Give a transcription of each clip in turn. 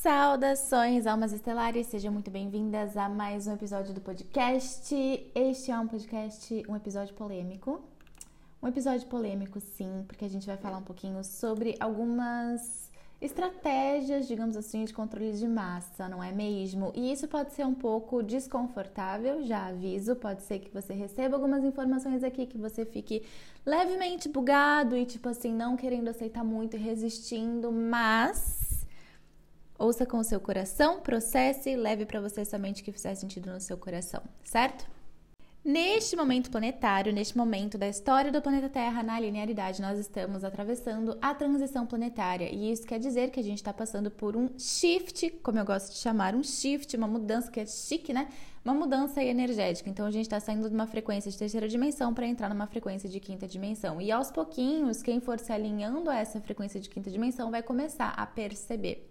Saudações, almas estelares, sejam muito bem-vindas a mais um episódio do podcast. Este é um podcast, um episódio polêmico. Um episódio polêmico, sim, porque a gente vai falar um pouquinho sobre algumas estratégias, digamos assim, de controle de massa, não é mesmo? E isso pode ser um pouco desconfortável, já aviso, pode ser que você receba algumas informações aqui que você fique levemente bugado e tipo assim, não querendo aceitar muito e resistindo, mas Ouça com o seu coração, processe e leve para você somente o que fizer sentido no seu coração, certo? Neste momento planetário, neste momento da história do planeta Terra na linearidade, nós estamos atravessando a transição planetária. E isso quer dizer que a gente está passando por um shift, como eu gosto de chamar, um shift, uma mudança que é chique, né? Uma mudança energética. Então a gente está saindo de uma frequência de terceira dimensão para entrar numa frequência de quinta dimensão. E aos pouquinhos, quem for se alinhando a essa frequência de quinta dimensão vai começar a perceber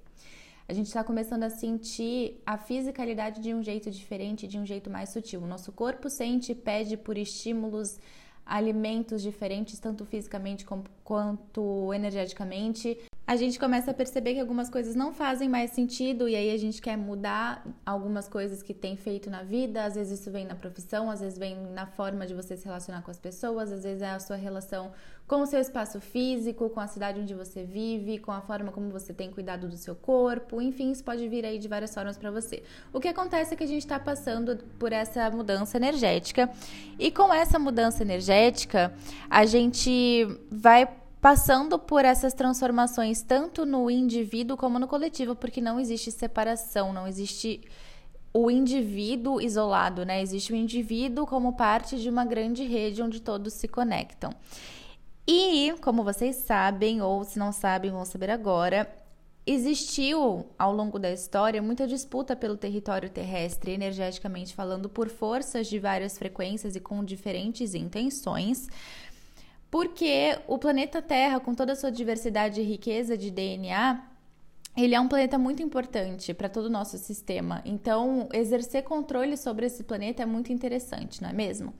a gente está começando a sentir a fisicalidade de um jeito diferente, de um jeito mais sutil. O nosso corpo sente e pede por estímulos, alimentos diferentes, tanto fisicamente quanto energeticamente a gente começa a perceber que algumas coisas não fazem mais sentido e aí a gente quer mudar algumas coisas que tem feito na vida. Às vezes isso vem na profissão, às vezes vem na forma de você se relacionar com as pessoas, às vezes é a sua relação com o seu espaço físico, com a cidade onde você vive, com a forma como você tem cuidado do seu corpo. Enfim, isso pode vir aí de várias formas para você. O que acontece é que a gente está passando por essa mudança energética e com essa mudança energética a gente vai passando por essas transformações tanto no indivíduo como no coletivo, porque não existe separação, não existe o indivíduo isolado, né? Existe o indivíduo como parte de uma grande rede onde todos se conectam. E, como vocês sabem, ou se não sabem, vão saber agora, existiu ao longo da história muita disputa pelo território terrestre, energeticamente falando, por forças de várias frequências e com diferentes intenções. Porque o planeta Terra, com toda a sua diversidade e riqueza de DNA, ele é um planeta muito importante para todo o nosso sistema. Então, exercer controle sobre esse planeta é muito interessante, não é mesmo?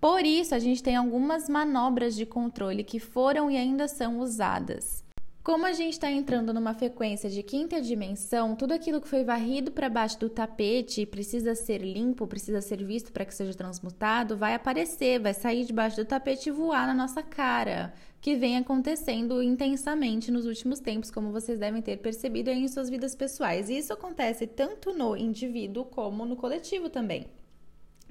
Por isso, a gente tem algumas manobras de controle que foram e ainda são usadas. Como a gente está entrando numa frequência de quinta dimensão, tudo aquilo que foi varrido para baixo do tapete precisa ser limpo, precisa ser visto para que seja transmutado, vai aparecer, vai sair debaixo do tapete e voar na nossa cara, que vem acontecendo intensamente nos últimos tempos, como vocês devem ter percebido em suas vidas pessoais. E isso acontece tanto no indivíduo como no coletivo também.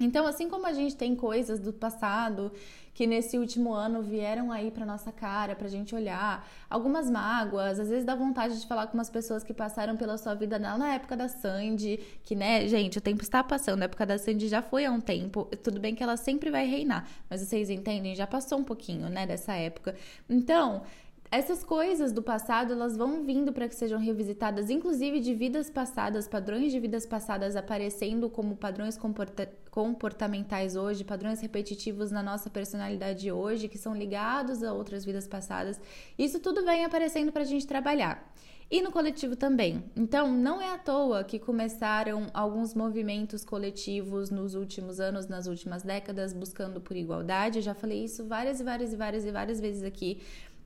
Então, assim como a gente tem coisas do passado que nesse último ano vieram aí para nossa cara, pra gente olhar, algumas mágoas, às vezes dá vontade de falar com umas pessoas que passaram pela sua vida na época da Sandy, que, né, gente, o tempo está passando, a época da Sandy já foi há um tempo, tudo bem que ela sempre vai reinar, mas vocês entendem, já passou um pouquinho, né, dessa época. Então, essas coisas do passado, elas vão vindo para que sejam revisitadas, inclusive de vidas passadas, padrões de vidas passadas aparecendo como padrões comporta comportamentais hoje, padrões repetitivos na nossa personalidade hoje, que são ligados a outras vidas passadas. Isso tudo vem aparecendo para a gente trabalhar. E no coletivo também. Então, não é à toa que começaram alguns movimentos coletivos nos últimos anos, nas últimas décadas, buscando por igualdade. Eu já falei isso várias e várias e várias e várias vezes aqui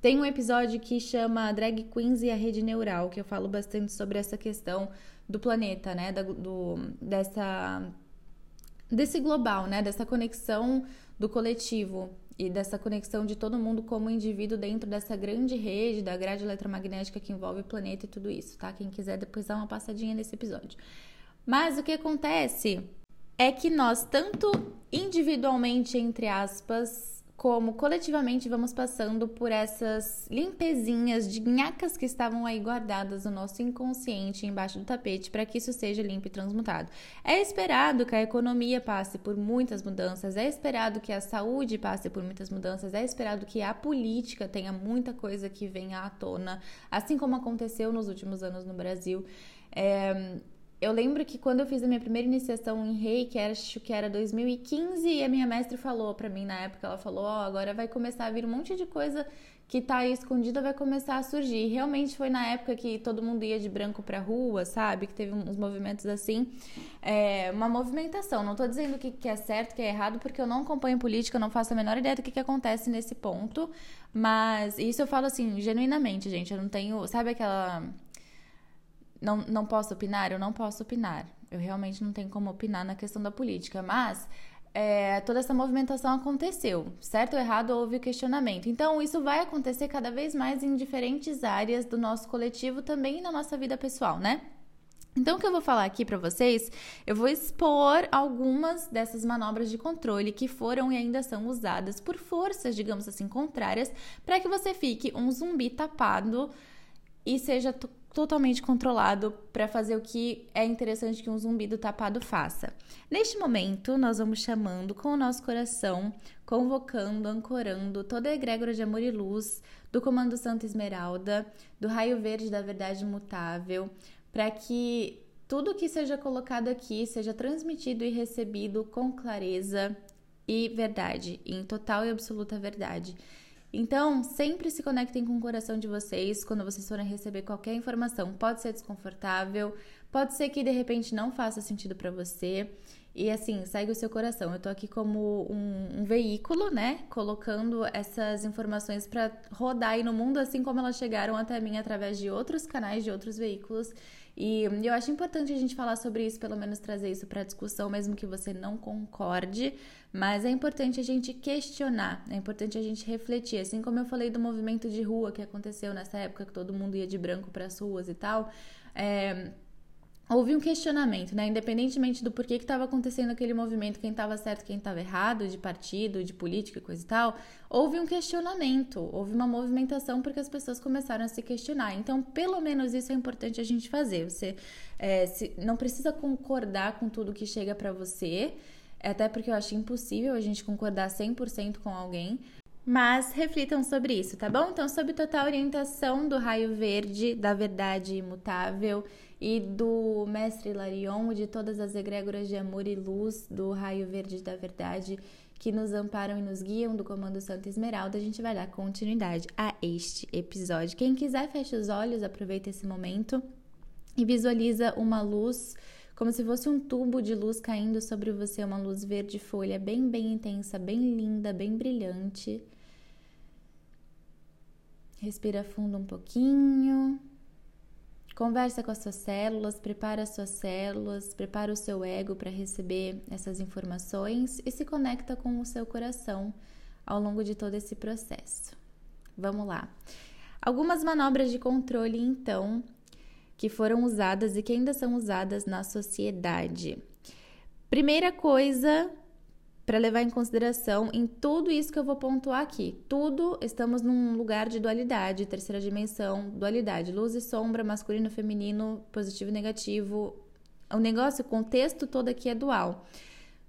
tem um episódio que chama Drag Queens e a Rede Neural, que eu falo bastante sobre essa questão do planeta, né? Do, do, dessa, desse global, né? Dessa conexão do coletivo e dessa conexão de todo mundo como indivíduo dentro dessa grande rede da grade eletromagnética que envolve o planeta e tudo isso, tá? Quem quiser depois dar uma passadinha nesse episódio. Mas o que acontece é que nós, tanto individualmente, entre aspas, como coletivamente vamos passando por essas limpezinhas de nhacas que estavam aí guardadas no nosso inconsciente embaixo do tapete para que isso seja limpo e transmutado. É esperado que a economia passe por muitas mudanças, é esperado que a saúde passe por muitas mudanças, é esperado que a política tenha muita coisa que venha à tona, assim como aconteceu nos últimos anos no Brasil. É, eu lembro que quando eu fiz a minha primeira iniciação em reiki, acho que era 2015, e a minha mestre falou para mim na época, ela falou, ó, oh, agora vai começar a vir um monte de coisa que tá aí escondida, vai começar a surgir. E realmente foi na época que todo mundo ia de branco pra rua, sabe? Que teve uns movimentos assim, é, uma movimentação. Não tô dizendo que, que é certo, que é errado, porque eu não acompanho política, eu não faço a menor ideia do que, que acontece nesse ponto, mas isso eu falo assim, genuinamente, gente, eu não tenho, sabe aquela não, não posso opinar? Eu não posso opinar. Eu realmente não tenho como opinar na questão da política, mas é, toda essa movimentação aconteceu, certo ou errado houve questionamento. Então, isso vai acontecer cada vez mais em diferentes áreas do nosso coletivo, também na nossa vida pessoal, né? Então, o que eu vou falar aqui para vocês, eu vou expor algumas dessas manobras de controle que foram e ainda são usadas por forças, digamos assim, contrárias, para que você fique um zumbi tapado e seja totalmente controlado para fazer o que é interessante que um zumbi do tapado faça. Neste momento, nós vamos chamando com o nosso coração, convocando, ancorando toda a egrégora de amor e luz do Comando Santa Esmeralda, do raio verde da verdade imutável, para que tudo que seja colocado aqui seja transmitido e recebido com clareza e verdade, em total e absoluta verdade. Então, sempre se conectem com o coração de vocês quando vocês forem receber qualquer informação. Pode ser desconfortável, pode ser que de repente não faça sentido para você. E assim, segue o seu coração. Eu tô aqui como um, um veículo, né? Colocando essas informações para rodar aí no mundo, assim como elas chegaram até mim através de outros canais, de outros veículos. E eu acho importante a gente falar sobre isso, pelo menos trazer isso para discussão, mesmo que você não concorde. Mas é importante a gente questionar, é importante a gente refletir. Assim como eu falei do movimento de rua que aconteceu nessa época que todo mundo ia de branco para as ruas e tal. É, houve um questionamento, né? Independentemente do porquê que estava acontecendo aquele movimento, quem estava certo, quem estava errado, de partido, de política e coisa e tal, houve um questionamento, houve uma movimentação porque as pessoas começaram a se questionar. Então, pelo menos isso é importante a gente fazer. Você é, se, não precisa concordar com tudo que chega para você, até porque eu acho impossível a gente concordar 100% com alguém, mas reflitam sobre isso, tá bom? Então, sob total orientação do raio verde, da verdade imutável e do mestre Larion, de todas as egrégoras de amor e luz do raio verde da verdade que nos amparam e nos guiam do Comando Santa Esmeralda, a gente vai dar continuidade a este episódio. Quem quiser, fecha os olhos, aproveita esse momento e visualiza uma luz como se fosse um tubo de luz caindo sobre você, uma luz verde folha, bem, bem intensa, bem linda, bem brilhante. Respira fundo um pouquinho. Conversa com as suas células, prepara as suas células, prepara o seu ego para receber essas informações e se conecta com o seu coração ao longo de todo esse processo. Vamos lá. Algumas manobras de controle, então, que foram usadas e que ainda são usadas na sociedade. Primeira coisa para levar em consideração em tudo isso que eu vou pontuar aqui. Tudo estamos num lugar de dualidade, terceira dimensão, dualidade, luz e sombra, masculino, feminino, positivo e negativo. O negócio, o contexto todo aqui é dual.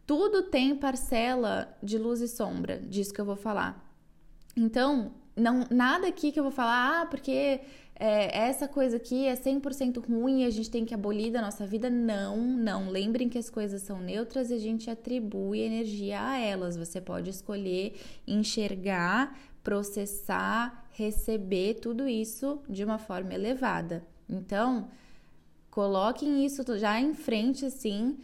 Tudo tem parcela de luz e sombra, disso que eu vou falar. Então, não nada aqui que eu vou falar, ah, porque é, essa coisa aqui é 100% ruim e a gente tem que abolir da nossa vida. Não, não. Lembrem que as coisas são neutras e a gente atribui energia a elas. Você pode escolher enxergar, processar, receber tudo isso de uma forma elevada. Então, coloquem isso já em frente, assim,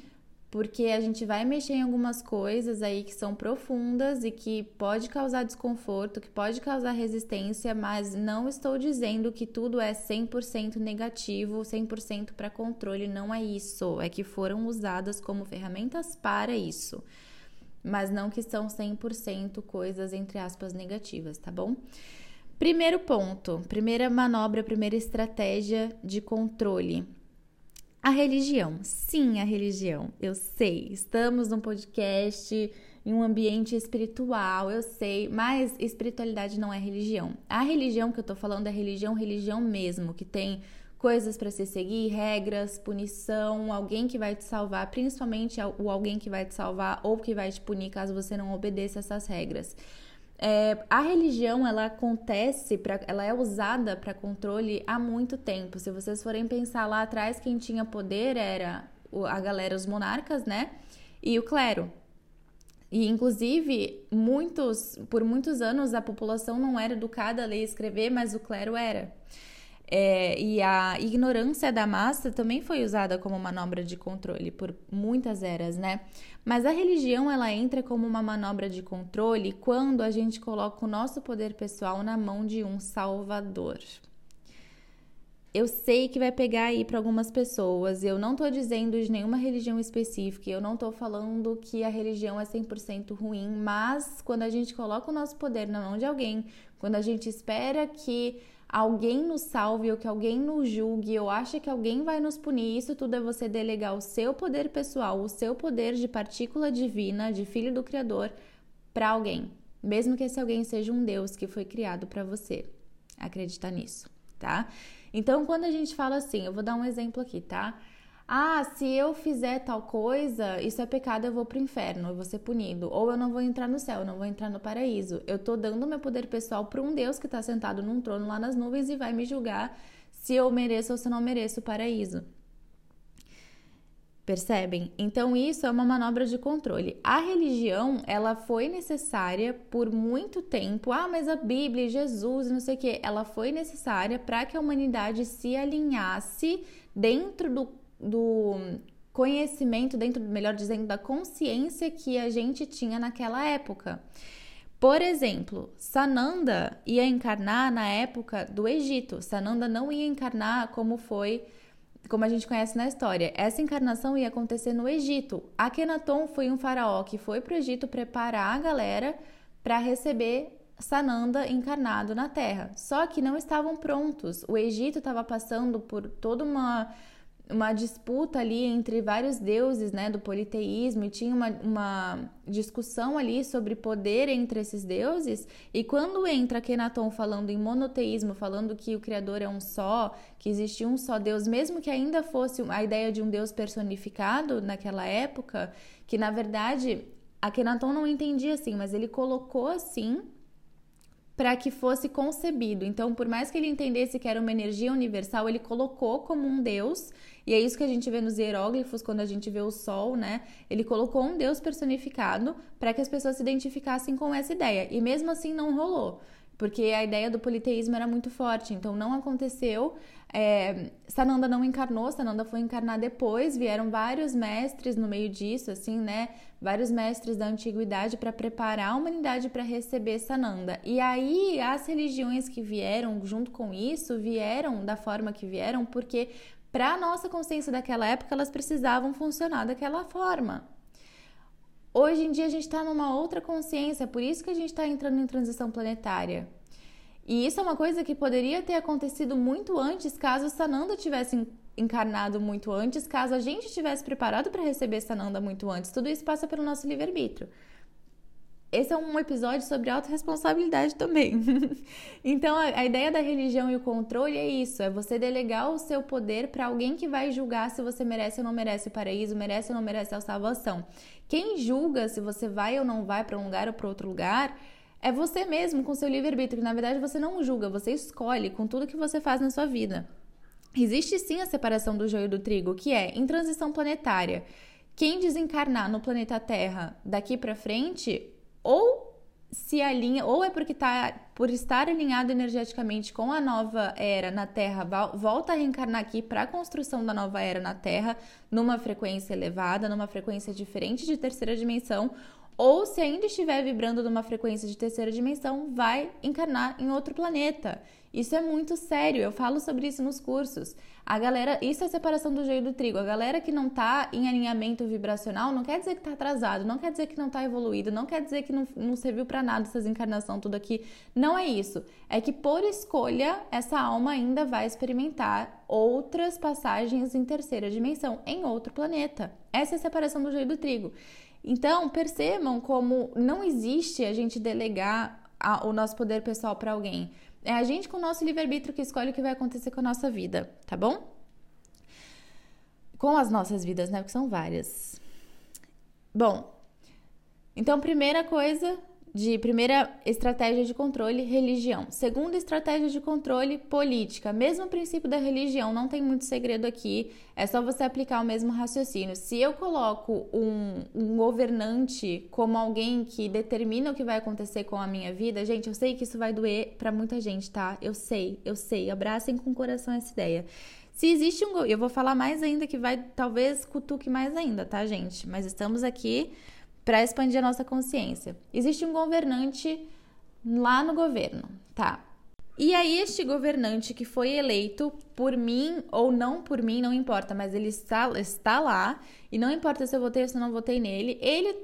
porque a gente vai mexer em algumas coisas aí que são profundas e que pode causar desconforto, que pode causar resistência, mas não estou dizendo que tudo é 100% negativo, 100% para controle, não é isso, é que foram usadas como ferramentas para isso. Mas não que são 100% coisas entre aspas negativas, tá bom? Primeiro ponto, primeira manobra, primeira estratégia de controle a religião. Sim, a religião. Eu sei. Estamos num podcast, em um ambiente espiritual, eu sei, mas espiritualidade não é religião. A religião que eu tô falando é religião, religião mesmo, que tem coisas para se seguir, regras, punição, alguém que vai te salvar, principalmente o alguém que vai te salvar ou que vai te punir caso você não obedeça essas regras. É, a religião ela acontece, pra, ela é usada para controle há muito tempo. Se vocês forem pensar lá atrás, quem tinha poder era a galera, os monarcas, né? E o clero. E inclusive, muitos, por muitos anos a população não era educada a ler e escrever, mas o clero era. É, e a ignorância da massa também foi usada como manobra de controle por muitas eras, né? Mas a religião ela entra como uma manobra de controle quando a gente coloca o nosso poder pessoal na mão de um salvador. eu sei que vai pegar aí para algumas pessoas. Eu não tô dizendo de nenhuma religião específica, eu não tô falando que a religião é 100% ruim, mas quando a gente coloca o nosso poder na mão de alguém, quando a gente espera que alguém nos salve ou que alguém nos julgue ou acha que alguém vai nos punir, isso tudo é você delegar o seu poder pessoal, o seu poder de partícula divina, de filho do Criador, para alguém, mesmo que esse alguém seja um Deus que foi criado para você. Acreditar nisso, tá? Então, quando a gente fala assim, eu vou dar um exemplo aqui, tá? Ah, se eu fizer tal coisa, isso é pecado, eu vou pro inferno, eu vou ser punido. Ou eu não vou entrar no céu, eu não vou entrar no paraíso. Eu tô dando meu poder pessoal para um Deus que está sentado num trono lá nas nuvens e vai me julgar se eu mereço ou se eu não mereço o paraíso. Percebem? Então isso é uma manobra de controle. A religião, ela foi necessária por muito tempo. Ah, mas a Bíblia, Jesus, não sei o que, ela foi necessária para que a humanidade se alinhasse dentro do, do conhecimento, dentro, melhor dizendo, da consciência que a gente tinha naquela época. Por exemplo, Sananda ia encarnar na época do Egito. Sananda não ia encarnar como foi como a gente conhece na história. Essa encarnação ia acontecer no Egito. Akhenaton foi um faraó que foi para o Egito preparar a galera para receber Sananda encarnado na Terra. Só que não estavam prontos. O Egito estava passando por toda uma uma disputa ali entre vários deuses, né, do politeísmo, e tinha uma, uma discussão ali sobre poder entre esses deuses. E quando entra Kenaton falando em monoteísmo, falando que o Criador é um só, que existe um só Deus, mesmo que ainda fosse a ideia de um Deus personificado naquela época, que na verdade Kenaton não entendia assim, mas ele colocou assim para que fosse concebido. Então, por mais que ele entendesse que era uma energia universal, ele colocou como um Deus, e é isso que a gente vê nos hieróglifos quando a gente vê o sol, né? Ele colocou um Deus personificado para que as pessoas se identificassem com essa ideia. E mesmo assim não rolou porque a ideia do politeísmo era muito forte, então não aconteceu. É, Sananda não encarnou, Sananda foi encarnar depois, vieram vários mestres no meio disso, assim, né? Vários mestres da antiguidade para preparar a humanidade para receber Sananda. E aí as religiões que vieram junto com isso vieram da forma que vieram, porque para a nossa consciência daquela época elas precisavam funcionar daquela forma. Hoje em dia a gente está numa outra consciência, por isso que a gente está entrando em transição planetária. E isso é uma coisa que poderia ter acontecido muito antes, caso Sananda tivesse encarnado muito antes, caso a gente tivesse preparado para receber Sananda muito antes. Tudo isso passa pelo nosso livre-arbítrio. Esse é um episódio sobre autorresponsabilidade também. então, a, a, ideia da religião e o controle é isso: é você delegar o seu poder para alguém que vai julgar se você merece ou não merece o paraíso, merece ou não merece a salvação. Quem julga se você vai ou não vai para um lugar ou para outro lugar é você mesmo com seu livre-arbítrio. Na verdade, você não julga, você escolhe com tudo que você faz na sua vida. Existe sim a separação do joio do trigo, que é em transição planetária. Quem desencarnar no planeta Terra daqui para frente, ou se alinha, ou é porque tá por estar alinhado energeticamente com a nova era na Terra, volta a reencarnar aqui para a construção da nova era na Terra, numa frequência elevada, numa frequência diferente de terceira dimensão, ou se ainda estiver vibrando numa frequência de terceira dimensão, vai encarnar em outro planeta. Isso é muito sério, eu falo sobre isso nos cursos. A galera, isso é a separação do joio do trigo. A galera que não tá em alinhamento vibracional não quer dizer que tá atrasado, não quer dizer que não tá evoluído, não quer dizer que não, não serviu para nada essas encarnação tudo aqui. Não é isso. É que por escolha, essa alma ainda vai experimentar outras passagens em terceira dimensão, em outro planeta. Essa é a separação do joio do trigo. Então, percebam como não existe a gente delegar a, o nosso poder pessoal para alguém. É a gente com o nosso livre-arbítrio que escolhe o que vai acontecer com a nossa vida, tá bom? Com as nossas vidas, né? Porque são várias. Bom, então, primeira coisa, de primeira estratégia de controle, religião. Segunda estratégia de controle, política. Mesmo princípio da religião, não tem muito segredo aqui, é só você aplicar o mesmo raciocínio. Se eu coloco um, um governante como alguém que determina o que vai acontecer com a minha vida, gente, eu sei que isso vai doer para muita gente, tá? Eu sei, eu sei. Abracem com o coração essa ideia. Se existe um. Eu vou falar mais ainda que vai, talvez, cutuque mais ainda, tá, gente? Mas estamos aqui para expandir a nossa consciência. Existe um governante lá no governo, tá? E aí, este governante que foi eleito por mim ou não por mim, não importa, mas ele está, está lá, e não importa se eu votei ou se eu não votei nele, ele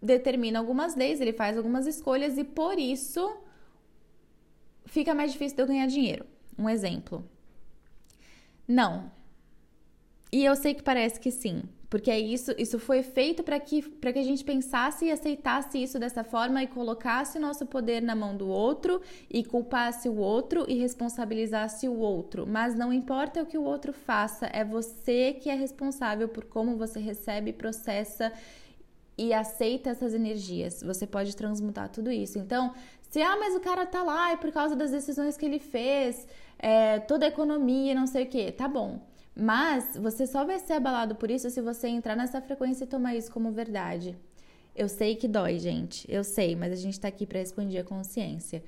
determina algumas leis, ele faz algumas escolhas e por isso fica mais difícil de eu ganhar dinheiro. Um exemplo. Não. E eu sei que parece que sim, porque é isso, isso foi feito para que, que a gente pensasse e aceitasse isso dessa forma e colocasse o nosso poder na mão do outro e culpasse o outro e responsabilizasse o outro. Mas não importa o que o outro faça, é você que é responsável por como você recebe, processa e aceita essas energias. Você pode transmutar tudo isso. Então, se ah, mas o cara tá lá é por causa das decisões que ele fez, é, toda a economia, não sei o que, tá bom. Mas você só vai ser abalado por isso se você entrar nessa frequência e tomar isso como verdade. Eu sei que dói, gente. Eu sei, mas a gente tá aqui para expandir a consciência.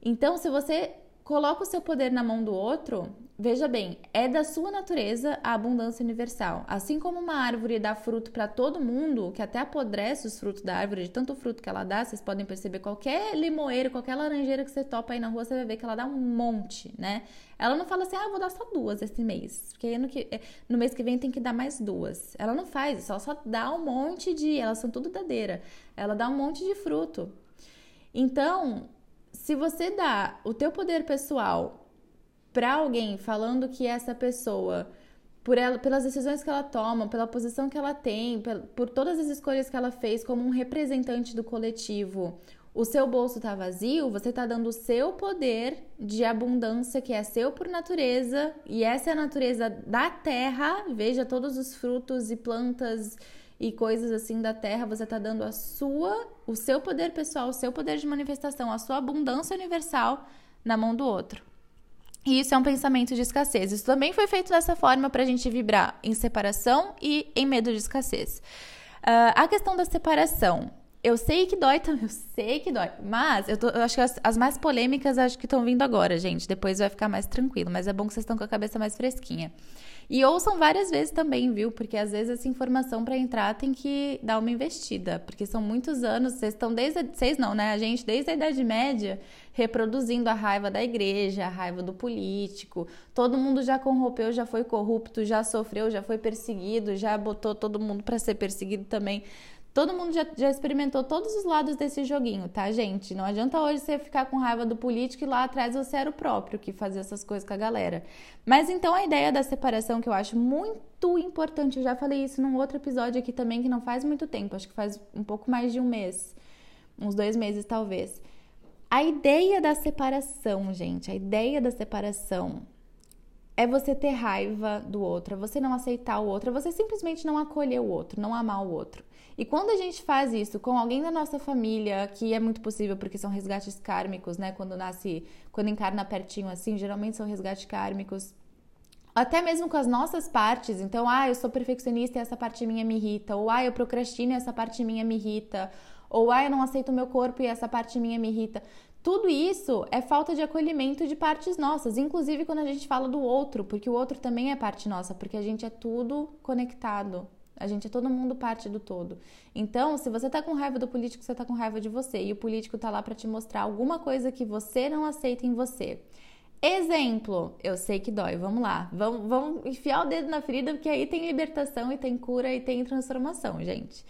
Então, se você coloca o seu poder na mão do outro, veja bem, é da sua natureza a abundância universal. Assim como uma árvore dá fruto para todo mundo, que até apodrece os frutos da árvore, de tanto fruto que ela dá, vocês podem perceber qualquer limoeiro, qualquer laranjeira que você topa aí na rua, você vai ver que ela dá um monte, né? Ela não fala assim, ah, vou dar só duas esse mês, porque no, que, no mês que vem tem que dar mais duas. Ela não faz isso, ela só dá um monte de, elas são tudo dadeira, ela dá um monte de fruto. Então, se você dá o teu poder pessoal para alguém falando que essa pessoa por ela, pelas decisões que ela toma, pela posição que ela tem, por, por todas as escolhas que ela fez como um representante do coletivo, o seu bolso está vazio, você está dando o seu poder de abundância, que é seu por natureza, e essa é a natureza da terra. Veja todos os frutos e plantas e coisas assim da terra, você está dando a sua, o seu poder pessoal, o seu poder de manifestação, a sua abundância universal na mão do outro. E isso é um pensamento de escassez. Isso também foi feito dessa forma para a gente vibrar em separação e em medo de escassez. Uh, a questão da separação. Eu sei que dói também, eu sei que dói. Mas eu, tô, eu acho que as, as, mais polêmicas acho que estão vindo agora, gente. Depois vai ficar mais tranquilo. Mas é bom que vocês estão com a cabeça mais fresquinha. E ouçam várias vezes também, viu? Porque às vezes essa informação para entrar tem que dar uma investida, porque são muitos anos, vocês estão desde vocês não, né? A gente desde a Idade Média reproduzindo a raiva da igreja, a raiva do político. Todo mundo já corrompeu, já foi corrupto, já sofreu, já foi perseguido, já botou todo mundo para ser perseguido também. Todo mundo já, já, experimentou todos os lados desse joguinho, tá, gente? Não adianta hoje você ficar com raiva do político e lá atrás você era o próprio que fazia essas coisas com a galera. Mas então a ideia da separação que eu acho muito importante, eu já falei isso num outro episódio aqui também que não faz muito tempo, acho que faz um pouco mais de um mês, uns dois meses talvez. A ideia da separação, gente, a ideia da separação é você ter raiva do outro, é você não aceitar o outro, é você simplesmente não acolher o outro, não amar o outro. E quando a gente faz isso com alguém da nossa família, que é muito possível porque são resgates kármicos, né? Quando nasce, quando encarna pertinho assim, geralmente são resgates kármicos. Até mesmo com as nossas partes. Então, ah, eu sou perfeccionista e essa parte minha me irrita. Ou, ah, eu procrastino e essa parte minha me irrita. Ou, ah, eu não aceito o meu corpo e essa parte minha me irrita. Tudo isso é falta de acolhimento de partes nossas, inclusive quando a gente fala do outro, porque o outro também é parte nossa, porque a gente é tudo conectado. A gente é todo mundo parte do todo. Então, se você tá com raiva do político, você tá com raiva de você. E o político tá lá para te mostrar alguma coisa que você não aceita em você. Exemplo, eu sei que dói, vamos lá. Vamos, vamos enfiar o dedo na ferida, porque aí tem libertação e tem cura e tem transformação, gente.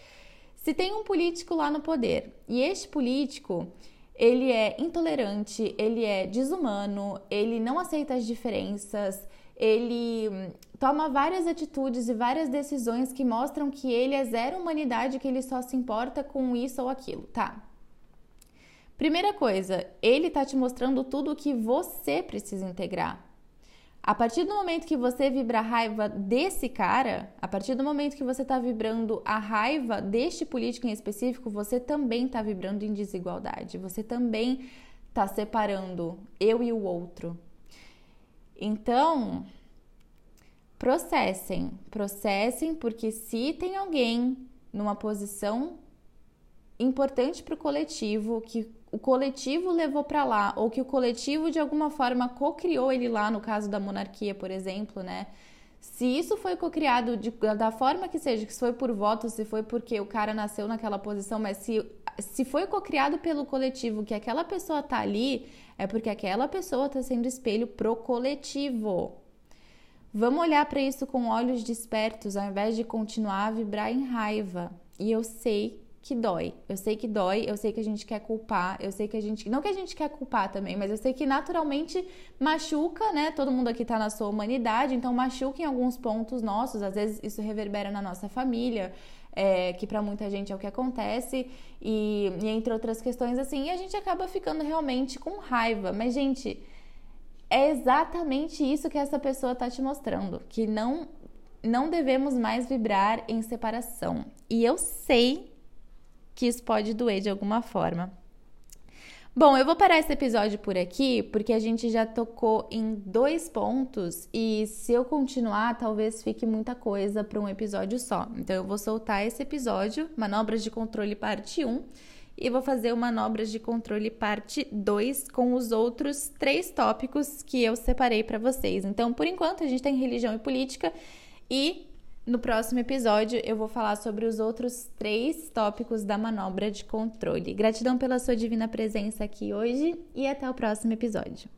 Se tem um político lá no poder e este político ele é intolerante, ele é desumano, ele não aceita as diferenças, ele hum, toma várias atitudes e várias decisões que mostram que ele é zero humanidade, que ele só se importa com isso ou aquilo, tá? Primeira coisa, ele tá te mostrando tudo o que você precisa integrar. A partir do momento que você vibra a raiva desse cara, a partir do momento que você está vibrando a raiva deste político em específico, você também está vibrando em desigualdade. Você também está separando eu e o outro. Então, processem, processem, porque se tem alguém numa posição importante para o coletivo, que o coletivo levou para lá, ou que o coletivo de alguma forma co-criou ele lá, no caso da monarquia, por exemplo, né? Se isso foi co-criado da forma que seja, que se foi por voto, se foi porque o cara nasceu naquela posição, mas se se foi cocriado pelo coletivo que aquela pessoa tá ali, é porque aquela pessoa tá sendo espelho pro coletivo. Vamos olhar para isso com olhos despertos, ao invés de continuar a vibrar em raiva. E eu sei que dói. Eu sei que dói, eu sei que a gente quer culpar, eu sei que a gente. Não que a gente quer culpar também, mas eu sei que naturalmente machuca, né? Todo mundo aqui tá na sua humanidade, então machuca em alguns pontos nossos. Às vezes isso reverbera na nossa família, é, que para muita gente é o que acontece, e, e entre outras questões assim, e a gente acaba ficando realmente com raiva. Mas, gente, é exatamente isso que essa pessoa tá te mostrando, que não não devemos mais vibrar em separação. E eu sei que isso pode doer de alguma forma. Bom, eu vou parar esse episódio por aqui, porque a gente já tocou em dois pontos e se eu continuar, talvez fique muita coisa para um episódio só. Então eu vou soltar esse episódio, Manobras de Controle Parte 1, e vou fazer o Manobras de Controle Parte 2 com os outros três tópicos que eu separei para vocês. Então, por enquanto, a gente tem religião e política e no próximo episódio, eu vou falar sobre os outros três tópicos da manobra de controle. Gratidão pela sua divina presença aqui hoje e até o próximo episódio.